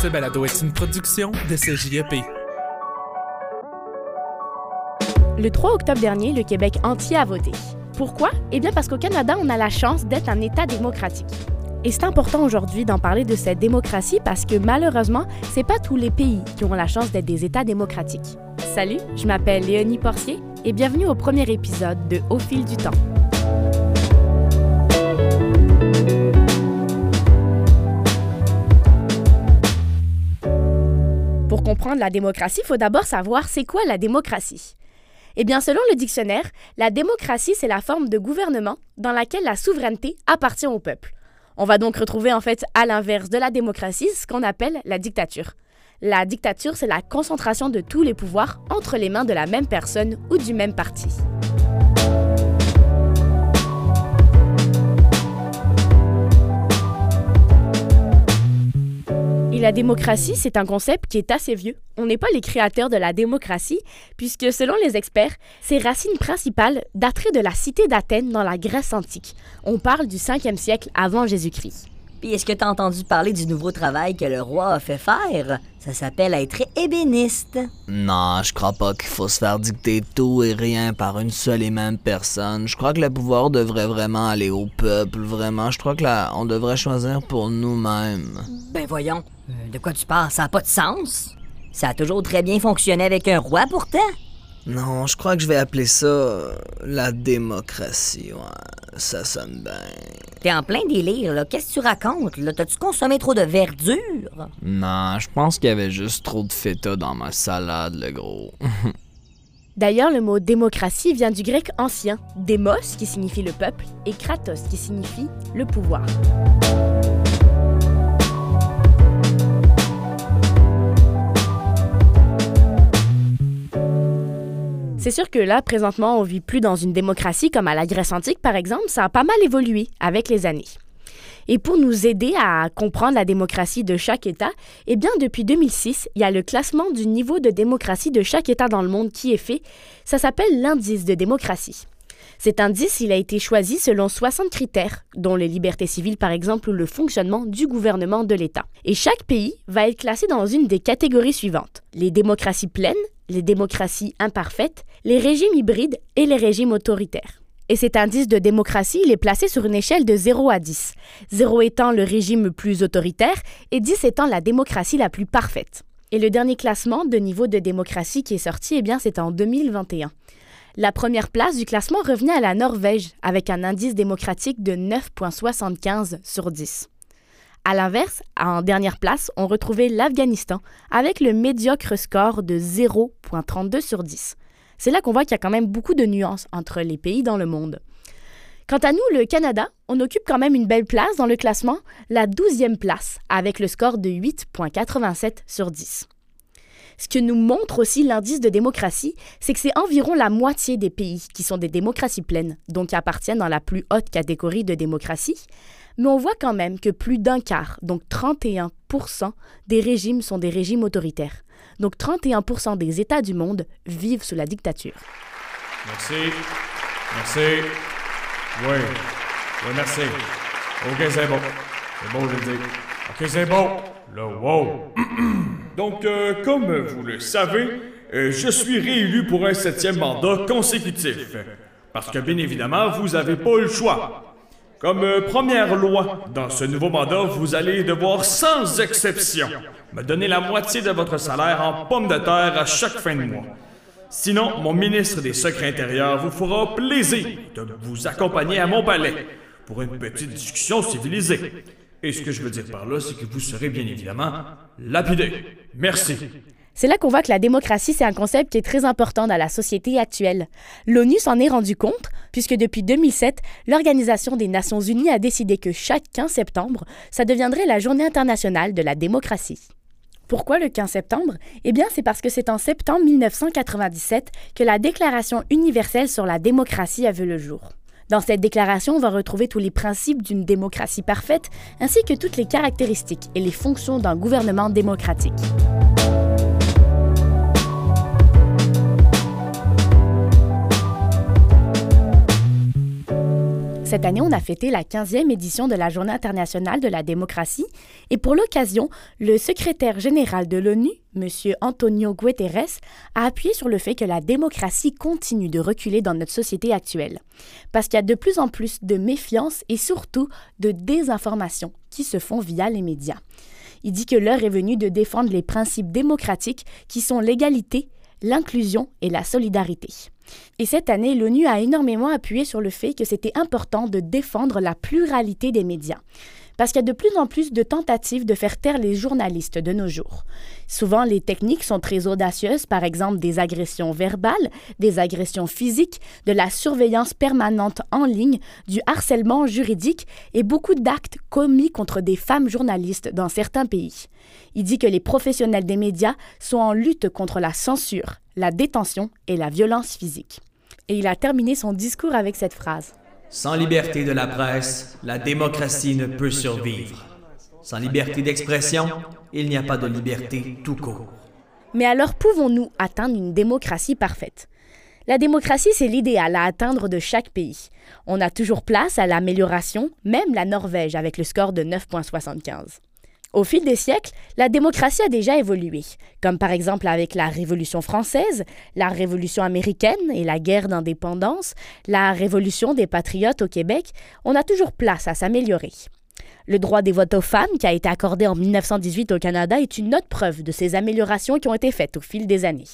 Ce balado est une production de CJEP. Le 3 octobre dernier, le Québec entier a voté. Pourquoi? Eh bien parce qu'au Canada, on a la chance d'être un État démocratique. Et c'est important aujourd'hui d'en parler de cette démocratie parce que malheureusement, c'est pas tous les pays qui ont la chance d'être des États démocratiques. Salut, je m'appelle Léonie Porcier et bienvenue au premier épisode de Au fil du temps. Comprendre la démocratie, il faut d'abord savoir c'est quoi la démocratie. Eh bien, selon le dictionnaire, la démocratie, c'est la forme de gouvernement dans laquelle la souveraineté appartient au peuple. On va donc retrouver en fait à l'inverse de la démocratie ce qu'on appelle la dictature. La dictature, c'est la concentration de tous les pouvoirs entre les mains de la même personne ou du même parti. Et la démocratie, c'est un concept qui est assez vieux. On n'est pas les créateurs de la démocratie, puisque selon les experts, ses racines principales dateraient de la cité d'Athènes dans la Grèce antique. On parle du 5e siècle avant Jésus-Christ. Puis est-ce que t'as entendu parler du nouveau travail que le roi a fait faire? Ça s'appelle être ébéniste. Non, je crois pas qu'il faut se faire dicter tout et rien par une seule et même personne. Je crois que le pouvoir devrait vraiment aller au peuple, vraiment. Je crois que là, on devrait choisir pour nous-mêmes. Ben voyons, de quoi tu parles? Ça n'a pas de sens. Ça a toujours très bien fonctionné avec un roi pourtant. Non, je crois que je vais appeler ça euh, la démocratie. Ouais, ça sonne bien. T'es en plein délire, là. Qu'est-ce que tu racontes, là? T'as-tu consommé trop de verdure? Non, je pense qu'il y avait juste trop de feta dans ma salade, le gros. D'ailleurs, le mot démocratie vient du grec ancien, démos qui signifie le peuple et kratos qui signifie le pouvoir. C'est sûr que là, présentement, on vit plus dans une démocratie comme à la Grèce antique, par exemple. Ça a pas mal évolué avec les années. Et pour nous aider à comprendre la démocratie de chaque État, eh bien, depuis 2006, il y a le classement du niveau de démocratie de chaque État dans le monde qui est fait. Ça s'appelle l'indice de démocratie. Cet indice, il a été choisi selon 60 critères, dont les libertés civiles par exemple ou le fonctionnement du gouvernement de l'État. Et chaque pays va être classé dans une des catégories suivantes. Les démocraties pleines, les démocraties imparfaites, les régimes hybrides et les régimes autoritaires. Et cet indice de démocratie, il est placé sur une échelle de 0 à 10. 0 étant le régime le plus autoritaire et 10 étant la démocratie la plus parfaite. Et le dernier classement de niveau de démocratie qui est sorti, eh bien, c'est en 2021. La première place du classement revenait à la Norvège avec un indice démocratique de 9,75 sur 10. À l'inverse, en dernière place, on retrouvait l'Afghanistan avec le médiocre score de 0,32 sur 10. C'est là qu'on voit qu'il y a quand même beaucoup de nuances entre les pays dans le monde. Quant à nous, le Canada, on occupe quand même une belle place dans le classement, la 12e place, avec le score de 8,87 sur 10. Ce que nous montre aussi l'indice de démocratie, c'est que c'est environ la moitié des pays qui sont des démocraties pleines, donc qui appartiennent dans la plus haute catégorie de démocratie, mais on voit quand même que plus d'un quart, donc 31% des régimes sont des régimes autoritaires. Donc 31% des États du monde vivent sous la dictature. Merci. Merci. Oui. Oui, merci. OK, c'est bon. C'est bon, je le dis. OK, c'est bon. Le wow. Donc, euh, comme vous le savez, euh, je suis réélu pour un septième mandat consécutif. Parce que, bien évidemment, vous n'avez pas le choix. Comme euh, première loi, dans ce nouveau mandat, vous allez devoir, sans exception, me donner la moitié de votre salaire en pommes de terre à chaque fin de mois. Sinon, mon ministre des Secrets intérieurs vous fera plaisir de vous accompagner à mon palais pour une petite discussion civilisée. Et ce que je veux dire par là, c'est que vous serez bien évidemment lapidé. Merci. C'est là qu'on voit que la démocratie, c'est un concept qui est très important dans la société actuelle. L'ONU s'en est rendu compte, puisque depuis 2007, l'Organisation des Nations Unies a décidé que chaque 15 septembre, ça deviendrait la journée internationale de la démocratie. Pourquoi le 15 septembre? Eh bien, c'est parce que c'est en septembre 1997 que la Déclaration universelle sur la démocratie a vu le jour. Dans cette déclaration, on va retrouver tous les principes d'une démocratie parfaite, ainsi que toutes les caractéristiques et les fonctions d'un gouvernement démocratique. Cette année, on a fêté la 15e édition de la Journée internationale de la démocratie et pour l'occasion, le secrétaire général de l'ONU, M. Antonio Guterres, a appuyé sur le fait que la démocratie continue de reculer dans notre société actuelle. Parce qu'il y a de plus en plus de méfiance et surtout de désinformation qui se font via les médias. Il dit que l'heure est venue de défendre les principes démocratiques qui sont l'égalité, l'inclusion et la solidarité. Et cette année, l'ONU a énormément appuyé sur le fait que c'était important de défendre la pluralité des médias. Parce qu'il y a de plus en plus de tentatives de faire taire les journalistes de nos jours. Souvent, les techniques sont très audacieuses, par exemple des agressions verbales, des agressions physiques, de la surveillance permanente en ligne, du harcèlement juridique et beaucoup d'actes commis contre des femmes journalistes dans certains pays. Il dit que les professionnels des médias sont en lutte contre la censure, la détention et la violence physique. Et il a terminé son discours avec cette phrase. Sans liberté de la presse, la démocratie ne peut survivre. Sans liberté d'expression, il n'y a pas de liberté tout court. Mais alors pouvons-nous atteindre une démocratie parfaite? La démocratie, c'est l'idéal à atteindre de chaque pays. On a toujours place à l'amélioration, même la Norvège avec le score de 9,75. Au fil des siècles, la démocratie a déjà évolué, comme par exemple avec la Révolution française, la Révolution américaine et la guerre d'indépendance, la Révolution des patriotes au Québec, on a toujours place à s'améliorer. Le droit des votes aux femmes, qui a été accordé en 1918 au Canada, est une autre preuve de ces améliorations qui ont été faites au fil des années.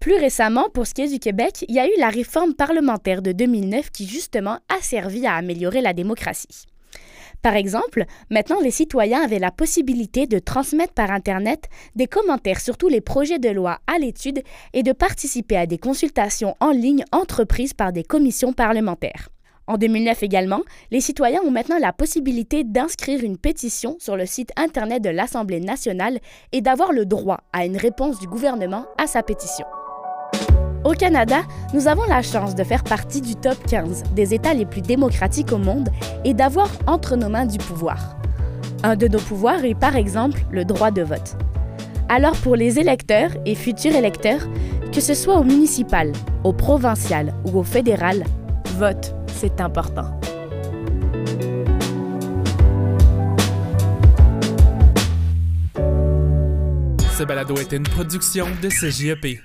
Plus récemment, pour ce qui est du Québec, il y a eu la réforme parlementaire de 2009 qui justement a servi à améliorer la démocratie. Par exemple, maintenant les citoyens avaient la possibilité de transmettre par Internet des commentaires sur tous les projets de loi à l'étude et de participer à des consultations en ligne entreprises par des commissions parlementaires. En 2009 également, les citoyens ont maintenant la possibilité d'inscrire une pétition sur le site Internet de l'Assemblée nationale et d'avoir le droit à une réponse du gouvernement à sa pétition. Au Canada, nous avons la chance de faire partie du top 15 des États les plus démocratiques au monde et d'avoir entre nos mains du pouvoir. Un de nos pouvoirs est par exemple le droit de vote. Alors pour les électeurs et futurs électeurs, que ce soit au municipal, au provincial ou au fédéral, vote, c'est important. Ce balado est une production de CJEP.